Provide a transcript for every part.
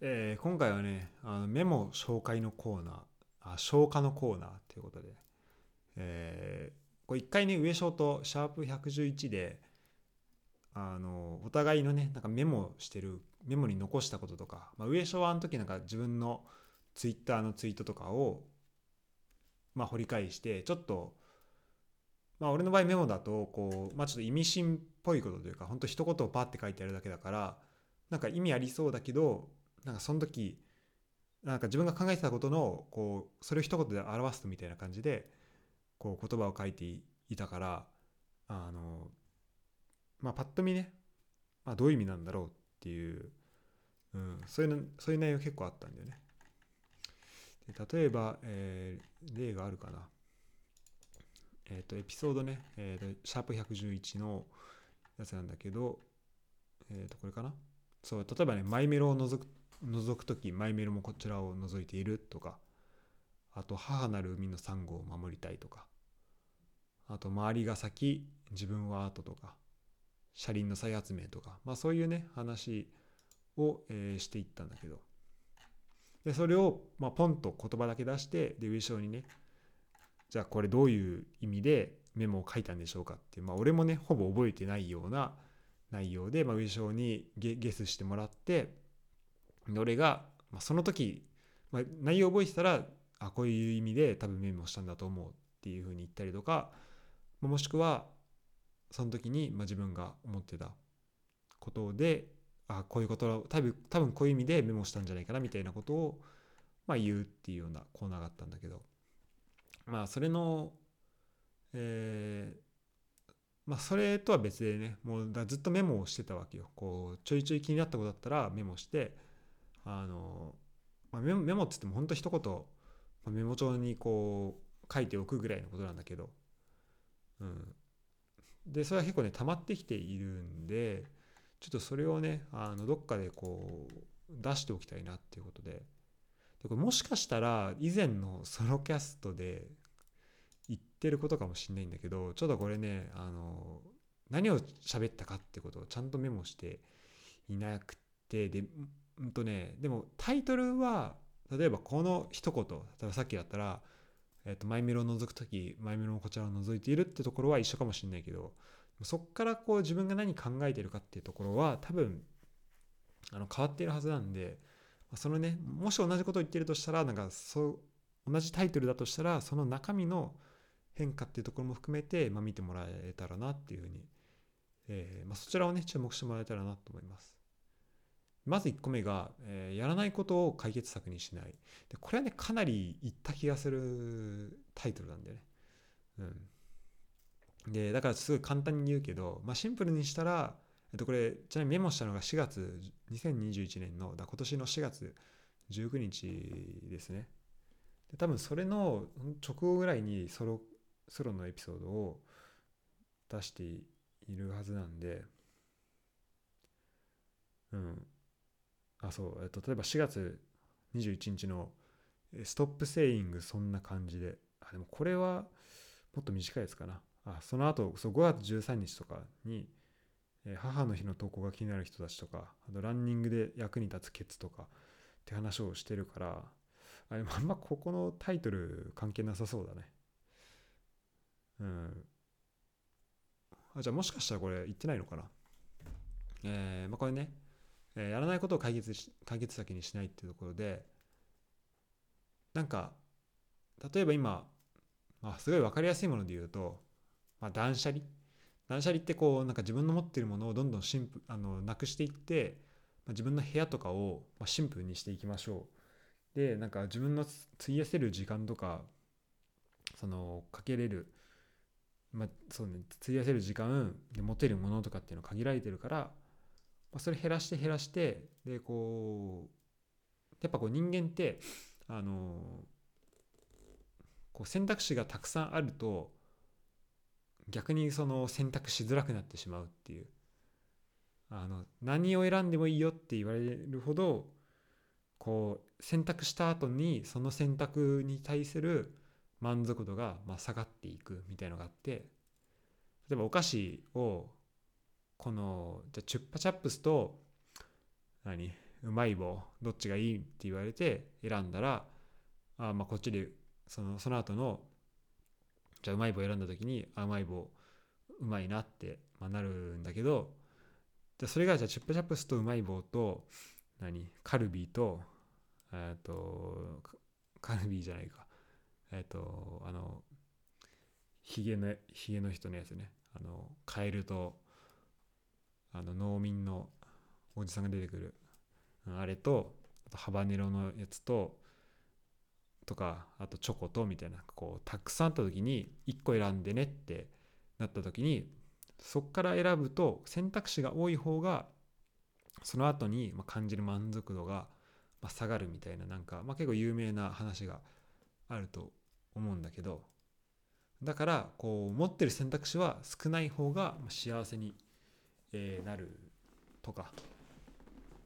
えー今回はねあのメモ紹介のコーナーあ消化のコーナーということで、えーこれ一回ね上昇とシャープ111であのお互いのねなんかメモしてるメモに残したこととか、まあ、上昇はあの時なんか自分のツイッターのツイートとかをまあ掘り返してちょっとまあ俺の場合メモだとこうまあちょっと意味深っぽいことというか本当一言をパッて書いてあるだけだからなんか意味ありそうだけどなんかその時なんか自分が考えてたことのこうそれを一言で表すみたいな感じでこう言葉を書いていたからあのまあパッと見ね、まあ、どういう意味なんだろうっていう、うん、そういうそういう内容結構あったんだよね。例えば、えー例があるかな。えっ、とエピソードね、えーとシャープ111のやつなんだけど、えっ、とこれかなそう例えばねマイメロを除く覗く時マイメロもこちらを覗いているとかあと母なる海のサンゴを守りたいとかあと周りが先自分は後とか車輪の再発明とかまあそういうね話を、えーしていったんだけど。でそれを、まあ、ポンと言葉だけ出してで上昇にねじゃあこれどういう意味でメモを書いたんでしょうかっていうまあ俺もねほぼ覚えてないような内容で、まあ、上昇にゲゲスしてもらって俺が、まあ、その時、まあ、内容を覚えてたらあこういう意味で多分メモしたんだと思うっていうふうに言ったりとかもしくはその時に、まあ、自分が思ってたことであこういうこと多分多分こういう意味でメモしたんじゃないかなみたいなことを、まあ、言うっていうようなコーナーがあったんだけどまあそれのえーまあそれとは別でねもうずっとメモをしてたわけよ。こうちょいちょい気になったことだったらメモしてあの、まあ、メモメモっつっても本当一言、まあ、メモ帳にこう書いておくぐらいのことなんだけどうん。でそれは結構ね溜まってきているんでちょっとそれをねあのどっかでこう出しておきたいなっていうことで。でこれもしかしたら以前のソロキャストで言ってることかもしれないんだけどちょっとこれねあの何を喋ったかってことをちゃんとメモしていなくてでうんとねでもタイトルは例えばこの一言例えばさっきだったら、えっとマイメロを覗く時マイメロもこちらを覗いているってところは一緒かもしれないけどそっからこう自分が何考えてるかっていうところは多分あの変わっているはずなんでそのねもし同じことを言ってるとしたらなんかそう同じタイトルだとしたらその中身の変化っていうところも含めて、まあ、見てもらえたらなっていうふうに、えーまあ、そちらをね注目してもらえたらなと思います。まず1個目が、えーやらないことを解決策にしない。でこれはねかなり言った気がするタイトルなんだよね。うん、でだからすごい簡単に言うけど、まあ、シンプルにしたら、えっと、これちなみにメモしたのが4月2021年のだ今年の4月19日ですね。で多分それの直後ぐらいにソロソロのエピソードを出しているはずなんで、うん。あ、そう、えっと、例えば4月21日のストップセイングそんな感じで、あ、でもこれはもっと短いやつかな。あ、その後、そう5月13日とかに、えー母の日の投稿が気になる人たちとか、あとランニングで役に立つケツとかって話をしてるから、あでもあんまここのタイトル関係なさそうだね。うん。あじゃあもしかしたらこれ言ってないのかな。えーまあ、これね、えーやらないことを解決し解決先にしないっていうところで、なんか、例えば今、まあ、すごい分かりやすいもので言うと、まあ、断捨離。断捨離ってこう、なんか自分の持ってるものをどんどんシンプあのなくしていって、まあ、自分の部屋とかをまあシンプルにしていきましょう。でなんか自分の費やせる時間とかそのかけれるまあそうね費やせる時間で持てるものとかっていうの限られてるから、まあ、それ減らして減らしてでこうやっぱこう人間ってあのこう選択肢がたくさんあると逆にその選択しづらくなってしまうっていう。あの何を選んでもいいよって言われるほどこう選択した後にその選択に対する満足度がまあ下がっていくみたいのがあって。例えばお菓子をこのじゃチュッパチャップスと何？うまい棒どっちがいいって言われて選んだらあまあこっちでそのその後のじゃあうまい棒選んだ時にあうまい棒うまいなって、まあ、なるんだけどでそれがじゃチュッパチャップスとうまい棒と何？カルビーとえっとカルビーじゃないか。えっとあのヒゲのヒゲの人のやつね。あのカエルとあの農民のおじさんが出てくるあれとあとハバネロのやつととかあとチョコとみたいなこうたくさんあった時に1個選んでねってなった時にそっから選ぶと選択肢が多い方がその後に感じる満足度が下がるみたいななんか、まあ、結構有名な話があると思うんだけどだからこう持ってる選択肢は少ない方が幸せになるとか、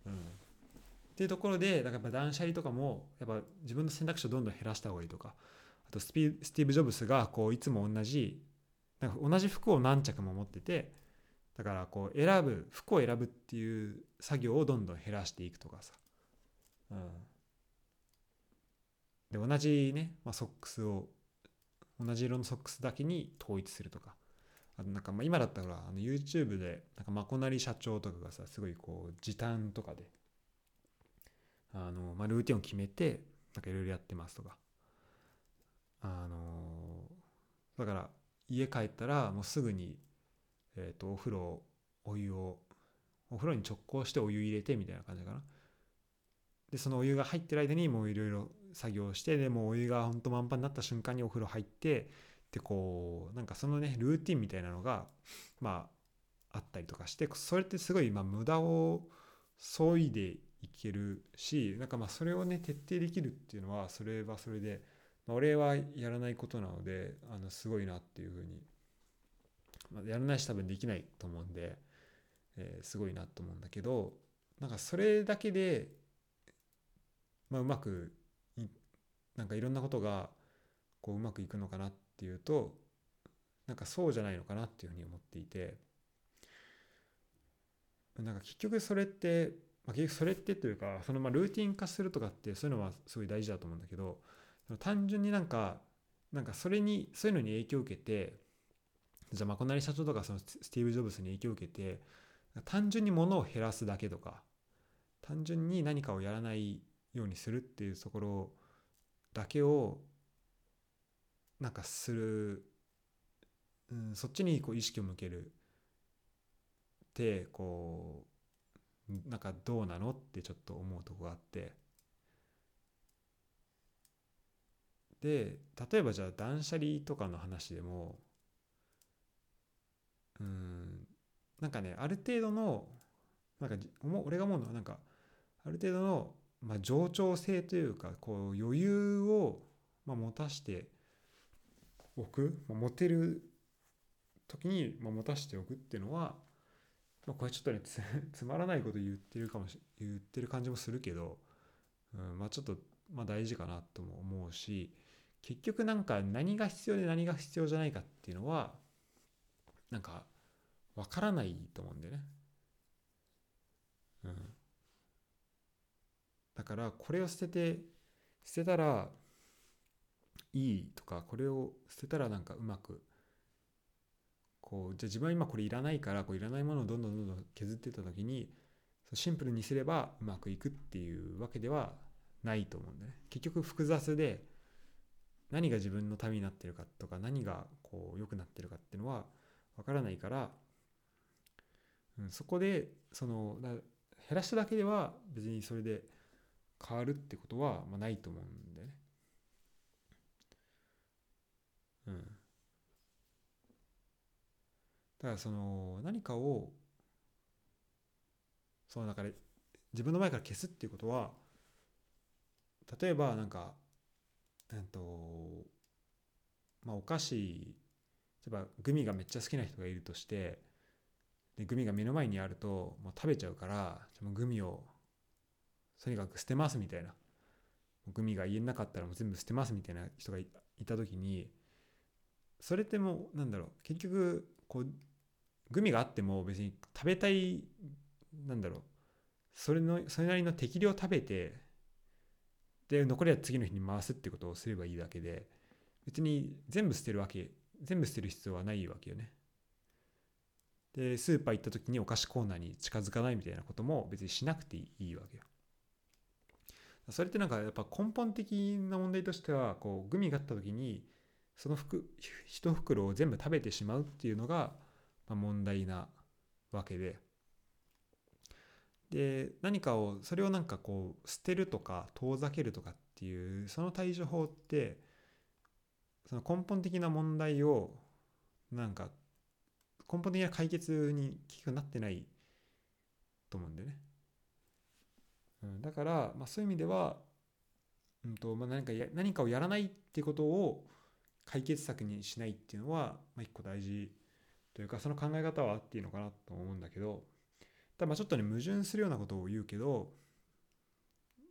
うん、っていうところでだからやっぱ断捨離とかもやっぱ自分の選択肢をどんどん減らした方がいいとか。あとスピスティーブ・ジョブスがこういつも同じなんか同じ服を何着も持っててだからこう選ぶ服を選ぶっていう作業をどんどん減らしていくとかさ、うん、で同じね、まあ、ソックスを同じ色のソックスだけに統一するとか。あとなんかまあ今だったらあの YouTube でなんかまこなり社長とかがさすごいこう時短とかであの、まあ、ルーティンを決めてなんかいろいろやってますとか。あのだから家帰ったらもうすぐに、えっ、とお風呂お湯をお風呂に直行してお湯入れてみたいな感じかな。でそのお湯が入ってる間にもういろいろ作業してでもお湯がほんと満帆になった瞬間にお風呂入ってでこうなんかそのねルーティンみたいなのがまああったりとかしてそれってすごいまあ無駄を削いでいけるしなんかまあそれをね徹底できるっていうのはそれはそれで、まあ、俺はやらないことなのであのすごいなっていうふうに、まあ、やらないし多分できないと思うんで、えー、すごいなと思うんだけどなんかそれだけで、まあ、うまくなんかいろんなことがこううまくいくのかなってっていうとなんかそうじゃないのかなっていうふうに思っていてなんか結局それってまあ、結局それってというかそのまあルーティン化するとかってそういうのはすごい大事だと思うんだけど単純になんかなんかそれにそういうのに影響を受けてじゃあまこなり社長とかそのスティーブ・ジョブズに影響を受けて単純に物を減らすだけとか単純に何かをやらないようにするっていうところだけをなんかする、うん、そっちにこう意識を向けるってこうなんかどうなのってちょっと思うとこがあって。で例えばじゃあ断捨離とかの話でもうんなんかねある程度のなんか俺が思うのはなんかある程度の、まあ、冗長性というかこう余裕を、まあ、持たしておく、まあ、持てる時に、まあ、持たしておくっていうのはまあ、これちょっとねつ つまらないこと言ってるかもし言ってる感じもするけど、うん、まあちょっと、まあ、大事かなとも思うし結局なんか何が必要で何が必要じゃないかっていうのはなんかわからないと思うんだよね。うん。だからこれを捨てて捨てたらいいとかこれを捨てたらなんかうまくこうじゃあ自分は今これいらないからこういらないものをどんどんどんどん削っていった時にシンプルにすればうまくいくっていうわけではないと思うんだね。結局複雑で何が自分のためになってるかとか何がこう良くなってるかっていうのはわからないから、うん、そこでその減らしただけでは別にそれで変わるってことはまあないと思うんだよね。うん。だからその何かをその中で自分の前から消すっていうことは例えばなんかえっとまあお菓子例えばグミがめっちゃ好きな人がいるとしてでグミが目の前にあるともう食べちゃうからグミをとにかく捨てますみたいなグミが家になかったらもう全部捨てますみたいな人がいた時にそれってもうなんだろう結局こうグミがあっても別に食べたいなんだろうそれのそれなりの適量食べてで残りは次の日に回すってことをすればいいだけで別に全部捨てるわけ全部捨てる必要はないわけよね。でスーパー行った時にお菓子コーナーに近づかないみたいなことも別にしなくていいわけよ。それってなんかやっぱ根本的な問題としてはこうグミがあった時にその服一袋を全部食べてしまうっていうのが問題なわけでで何かをそれをなんかこう捨てるとか遠ざけるとかっていうその対処法ってその根本的な問題をなんか根本的な解決に効くなってないと思うんだよね。うん、だから、まあ、そういう意味では、うんとまあ、何かや何かをやらないっていうことを解決策にしないっていうのは、まあ、一個大事というかその考え方はあっていいのかなと思うんだけどただまあちょっとね矛盾するようなことを言うけど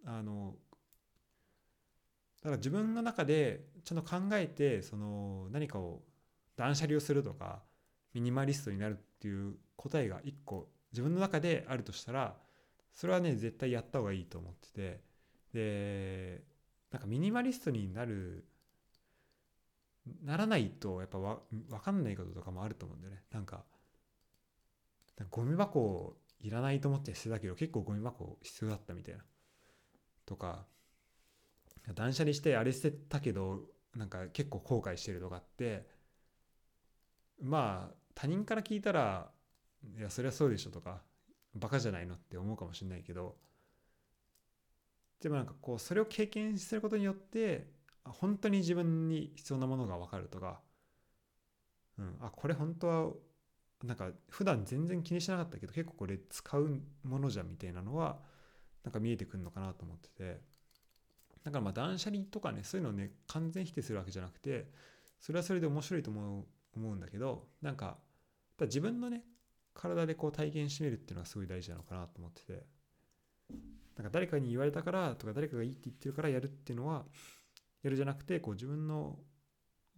あのだから自分の中でちゃんと考えてその何かを断捨離をするとかミニマリストになるっていう答えが一個自分の中であるとしたらそれはね絶対やった方がいいと思っててでなんかミニマリストになるならないとやっぱわ分かんないこととかもあると思うんだよね。なんかゴミ箱いらないと思って捨てたけど結構ゴミ箱必要だったみたいな。とか断捨離してあれ捨てたけどなんか結構後悔してるとかってまあ他人から聞いたらいやそりゃそうでしょとかバカじゃないのって思うかもしれないけどでもなんかこうそれを経験することによって本当に自分に必要なものが分かるとか、うん、あこれ本当はなんか普段全然気にしなかったけど結構これ使うものじゃんみたいなのはなんか見えてくるのかなと思ってて。だからまあ断捨離とかねそういうのをね完全否定するわけじゃなくてそれはそれで面白いと思う思うんだけどなんか自分のね体でこう体験してみるっていうのはすごい大事なのかなと思ってて。なんか誰かに言われたからとか誰かがいいって言ってるからやるっていうのはやるじゃなくてこう自分の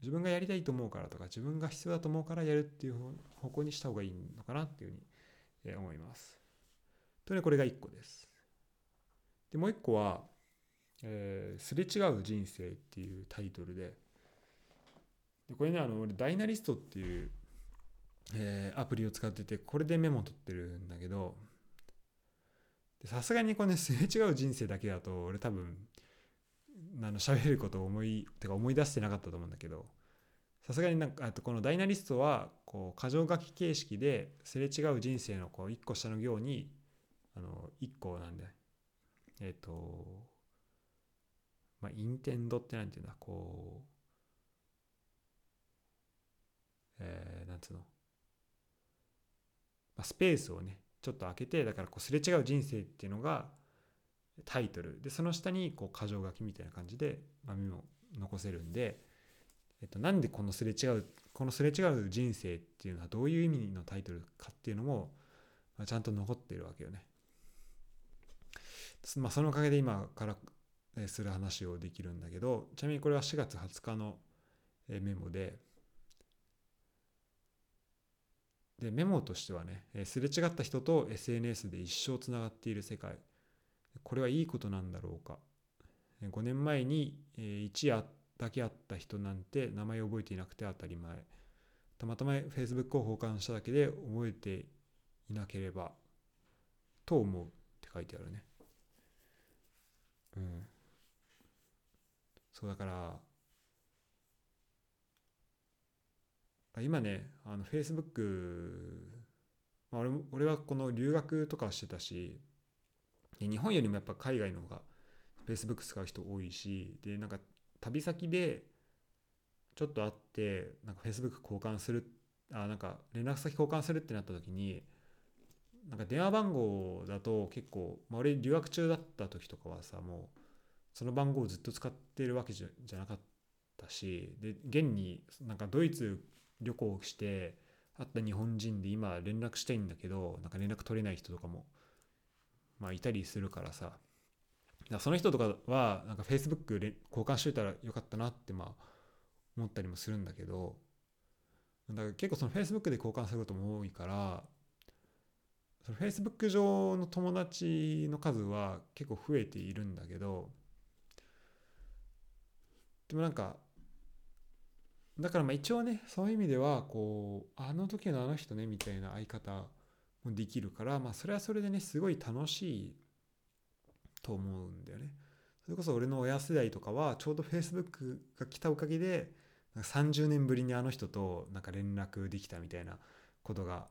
自分がやりたいと思うからとか自分が必要だと思うからやるっていう方向にした方がいいのかなっていうふうに思います。というこれが1個です。でもう1個は、えー、すれ違う人生っていうタイトルででこれねあの俺ダイナリストっていうえー、アプリを使っててこれでメモ取ってるんだけどさすがにこれねすれ違う人生だけだと俺多分あの喋ることを思いてか思い出してなかったと思うんだけどさすがになんかあとこのダイナリストはこう箇条書き形式ですれ違う人生のこう1個下の行にあの1個なんでえっ、ー、とまあインテンドってなんていうんだこうえー、なんつうの。まあ、スペースをねちょっと開けてだからこうすれ違う人生っていうのがタイトルでその下にこう箇条書きみたいな感じで、まあ、メモ残せるんで、えっと、なんでこのすれ違うこのすれ違う人生っていうのはどういう意味のタイトルかっていうのも、まあ、ちゃんと残ってるわけよね。まあ、そのおかげで今からする話をできるんだけどちなみにこれは4月20日のメモででメモとしてはね、すれ違った人と SNS で一生つながっている世界これはいいことなんだろうか。5年前に一夜だけ会った人なんて名前を覚えていなくて当たり前。たまたま Facebook を交換しただけで覚えていなければと思うって書いてあるね。うん。そうだから今ねあの Facebook、まあ、俺俺はこの留学とかしてたし日本よりもやっぱ海外の方が Facebook 使う人多いしでなんか旅先でちょっと会ってなんか Facebook 交換するあなんか連絡先交換するってなった時になんか電話番号だと結構、まあ、俺留学中だった時とかはさもうその番号をずっと使ってるわけじゃじゃなかったしで現になんかドイツ旅行して会った日本人で今連絡したいんだけどなんか連絡取れない人とかもまあいたりするからさ。だその人とかはなんか Facebook 交換しといたらよかったなってまあ思ったりもするんだけど。だから結構その Facebook で交換することも多いからその Facebook 上の友達の数は結構増えているんだけど。でもなんかだからまあ一応ねそういう意味ではこうあの時のあの人ねみたいな相方できるからまあそれはそれでねすごい楽しいと思うんだよね。それこそ俺の親世代とかはちょうど Facebook が来たおかげで30年ぶりにあの人となんか連絡できたみたいなことが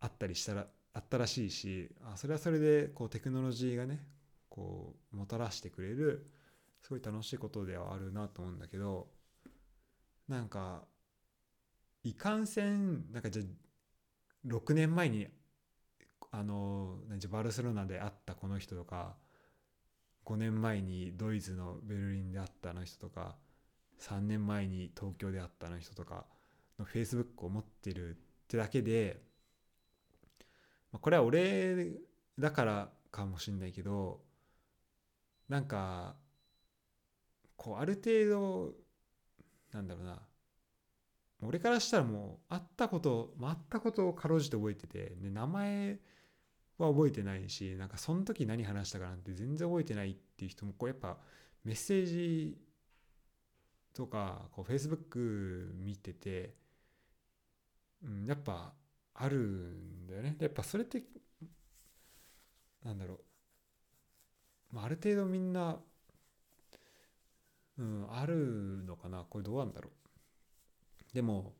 あったりしたらあったらしいしあそれはそれでこうテクノロジーがねこうもたらしてくれるすごい楽しいことではあるなと思うんだけどなんかいかんせんなんかじゃ6年前にあのバルセロナで会ったこの人とか5年前にドイツのベルリンで会ったあの人とか3年前に東京で会ったあの人とかの Facebook を持ってるってだけでこれは俺だからかもしんないけどなんかこうある程度なんだろうな俺からしたらもう会ったこと会ったことをかろうじて覚えててで名前は覚えてないしなんかその時何話したかなんて全然覚えてないっていう人もこうやっぱメッセージとかこう Facebook 見てて、うん、やっぱあるんだよね。やっぱそれってなんだろう、まあ、ある程度みんな、うん、あるのかな。これどうなんだろう。でも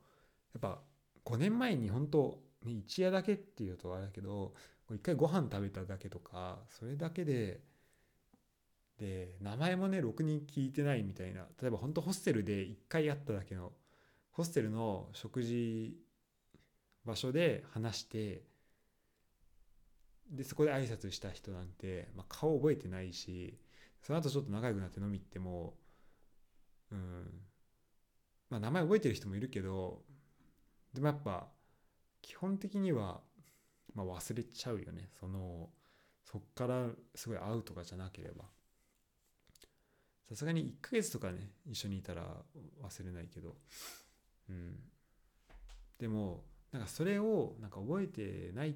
やっぱ5年前に本当ね、一夜だけっていうとあれだけど一回ご飯食べただけとかそれだけでで名前もねろくに聞いてないみたいな。例えば本当ホステルで1回会っただけのホステルの食事場所で話してでそこで挨拶した人なんて、まあ、顔覚えてないしその後ちょっと仲良くなって飲み行ってもうんまあ名前覚えてる人もいるけどでもやっぱ基本的には、まあ、忘れちゃうよね。そのそっからすごい会うとかじゃなければ。さすがに1ヶ月とかね一緒にいたら忘れないけど。うん。でもなんかそれをなんか覚えてないっ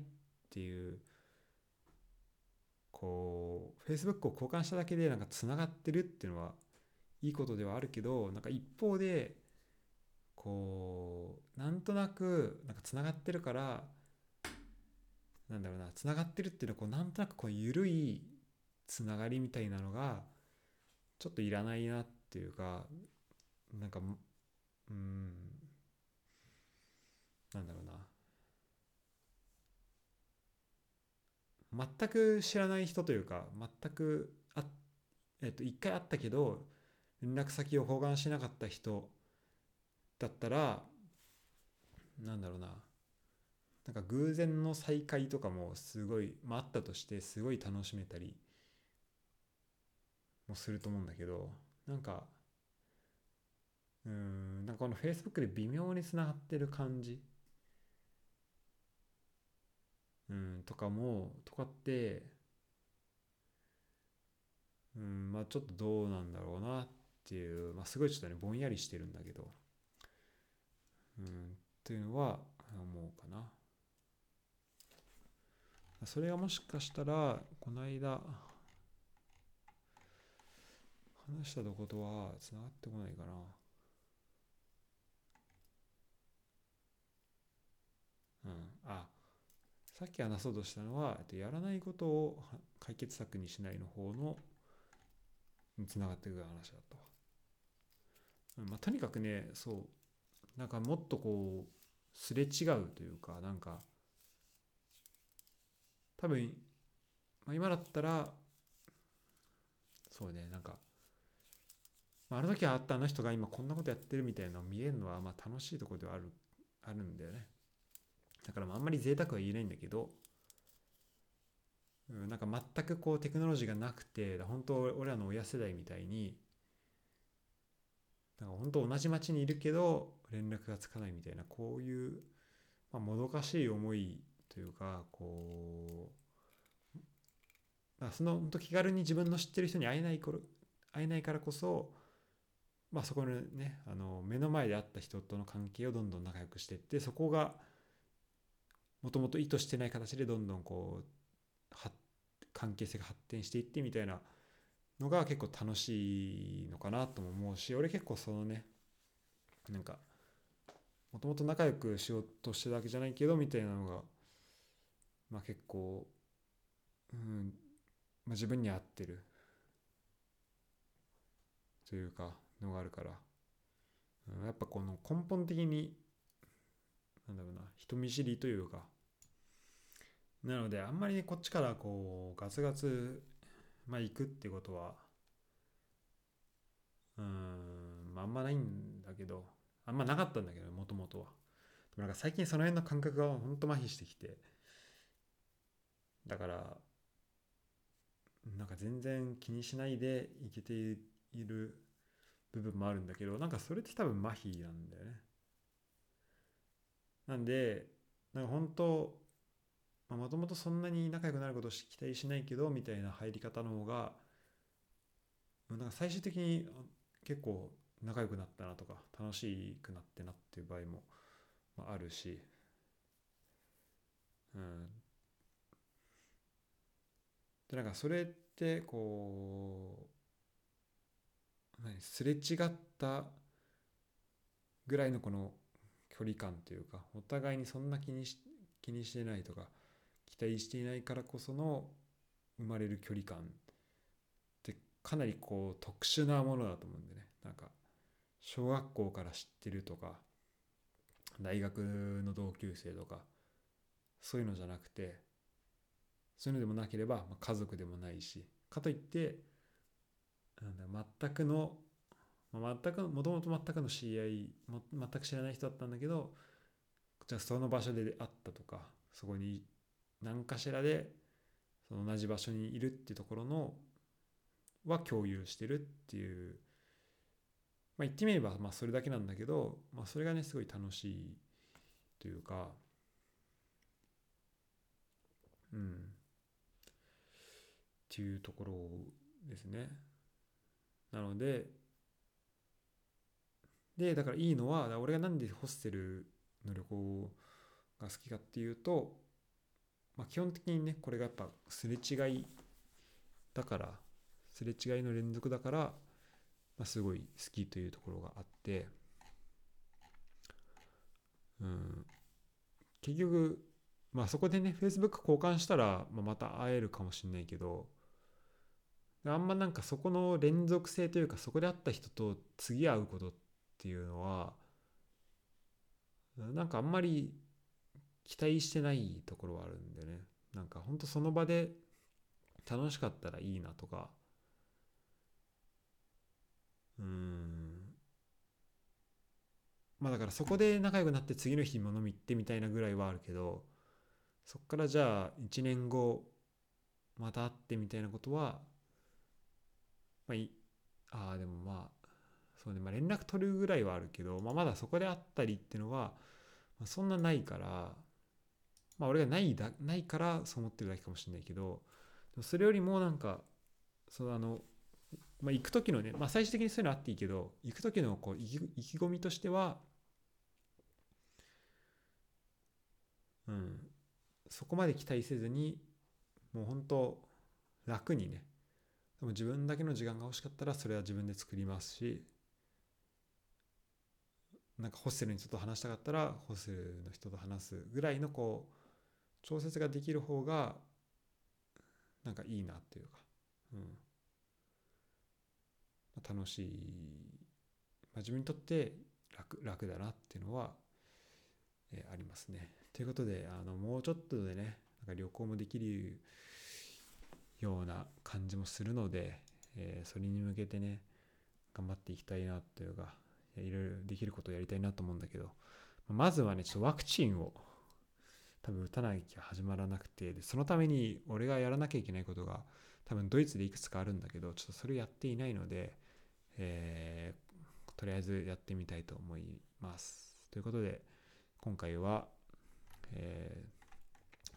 ていうこう Facebook を交換しただけでなんかつながってるっていうのはいいことではあるけどなんか一方でこうなんとなくなんかつながってるからなんだろうなつながってるっていうのはこうなんとなくこう緩いつながりみたいなのがちょっといらないなっていうかなんかうんなんだろうな。全く知らない人というか全くあえっと一回会ったけど連絡先を交換しなかった人だったらなんだろうな。なんか偶然の再会とかもすごい、まあ、あったとしてすごい楽しめたりもすると思うんだけどなんかうんなんかこの Facebook で微妙につながってる感じうんとかもとかってうんまあちょっとどうなんだろうなっていうまあすごいちょっとねぼんやりしてるんだけどうんっていうのは思うかな。それがもしかしたらこの間話したとことはつながってこないかな。うん。あさっき話そうとしたのはやらないことを解決策にしないの方のにつながっていく話だったわ、まあ、とにかくねそうなんかもっとこうすれ違うというかなんか多分、まあ、今だったらそうねなんか、まあ、あの時あったあの人が今こんなことやってるみたいなのを見えるのはまあ楽しいところではあるあるんだよね。だからまああんまり贅沢は言えないんだけど、うん、なんか全くこうテクノロジーがなくて本当俺らの親世代みたいになんか本当同じ町にいるけど連絡がつかないみたいなこういう、まあ、もどかしい思いというかこう、まあ、その本当気軽に自分の知ってる人に会えない頃会えないからこそ、まあ、そこのねあの目の前で会った人との関係をどんどん仲良くしていってそこがもともと意図してない形でどんどんこう関係性が発展していってみたいなのが結構楽しいのかなとも思うし俺結構そのねなんかもともと仲良くしようとしてるわけじゃないけどみたいなのがまあ結構、うんまあ、自分に合ってるというかのがあるから、うん、やっぱこの根本的になんだろうな人見知りというか。なのであんまりこっちからこうガツガツまあ行くってことはうんまああんまないんだけどあんまなかったんだけどもともとは。でもなんか最近その辺の感覚がほんと麻痺してきて。だからなんか全然気にしないでいけている部分もあるんだけどなんかそれって多分麻痺なんだよね。なんでなんか本当もともとそんなに仲良くなることを期待しないけどみたいな入り方の方がなんか最終的に結構仲良くなったなとか楽しくなってなっていう場合もあるし、うん、でなんかそれってこう何すれ違ったぐらいのこの距離感というかお互いにそんな気にし気にしてないとか期待していないからこその生まれる距離感ってかなりこう特殊なものだと思うんでね。なんか小学校から知ってるとか大学の同級生とかそういうのじゃなくてそういうのでもなければ、家族でもないしかといってなんだ全くの、まあ、全くもともと全くの知り合いも全く知らない人だったんだけどじゃあその場所で会ったとかそこに何かしらでその同じ場所にいるっていうところのは共有してるっていうまあ言ってみればまあそれだけなんだけど、まあ、それがねすごい楽しいというかうん。っていうところですね。なのででだからいいのは俺がなんでホステルの旅行が好きかっていうとまあ、基本的にねこれがやっぱすれ違いだからすれ違いの連続だから、まあ、すごい好きというところがあってうん。結局まあそこでね Facebook 交換したら、まあ、また会えるかもしれないけどあんまなんかそこの連続性というかそこで会った人と次会うことっていうのはなんかあんまり期待してないところはあるんでね。なんかほんとその場で楽しかったらいいなとか。うん。まあだからそこで仲良くなって次の日も飲み行ってみたいなぐらいはあるけどそっからじゃあ1年後また会ってみたいなことはまあいああでもまあそうねまあ連絡取るぐらいはあるけど、まあ、まだそこで会ったりっていうのは、まあ、そんなないからまあ俺がないだないからそう思ってるだけかもしれないけどそれよりもなんかそのあの、まあ、行く時のね、まあ、最終的にそういうのあっていいけど行く時のこう意気込みとしてはうんそこまで期待せずにもう本当楽にねでも自分だけの時間が欲しかったらそれは自分で作りますしなんかホステルにちょっと話したかったらホステルの人と話すぐらいのこう調節ができる方がなんかいいなっていうか、うん、楽しい、まあ、自分にとって楽楽だなっていうのは、えー、ありますね。ということであのもうちょっとでねなんか旅行もできるような感じもするので、えー、それに向けてね頑張っていきたいなというかいろいろできることをやりたいなと思うんだけどまずはねちょっとワクチンを多分打たなきゃ始まらなくてでそのために俺がやらなきゃいけないことが多分ドイツでいくつかあるんだけどちょっとそれやっていないので、えー、とりあえずやってみたいと思います。ということで今回は、えー、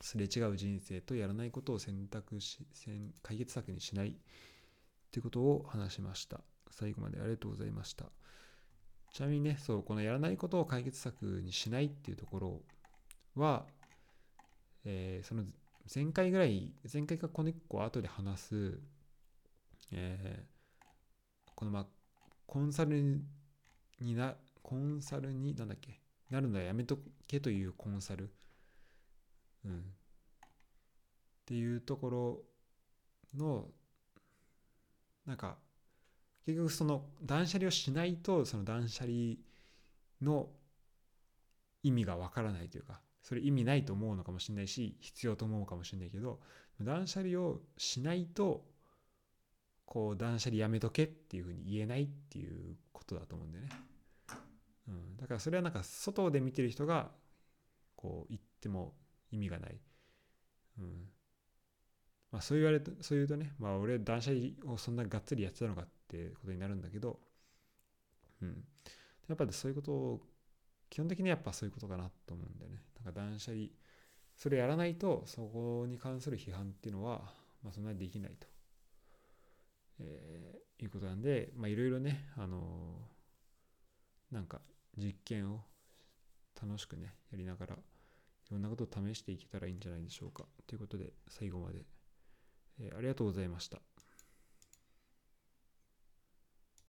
すれ違う人生とやらないことを選択し解決策にしないっていうことを話しました。最後までありがとうございました。ちなみにねそうこのやらないことを解決策にしないっていうところはえーその前回ぐらい前回かこの1個後で話す、えーこのまあコンサルになコンサルになんだっけ？なるのはやめとけというコンサル、うん、っていうところのなんか結局その断捨離をしないとその断捨離の意味がわからないというかそれ意味ないと思うのかもしれないし必要と思うかもしれないけど断捨離をしないとこう断捨離やめとけっていうふうに言えないっていうことだと思うんだよね。うん、だからそれはなんか外で見てる人がこう言っても意味がない。うんまあ、そう言われてそう言うとね、まあ、俺断捨離をそんながっつりやってたのかってことになるんだけど、うん、やっぱそういうことを基本的にはやっぱそういうことかなと思うんだよね。なんか断捨離それやらないとそこに関する批判っていうのは、まあ、そんなにできないと、えーいうことなんでまあいろいろねあのーなんか実験を楽しくねやりながらいろんなことを試していけたらいいんじゃないでしょうか。ということで最後まで、えありがとうございました。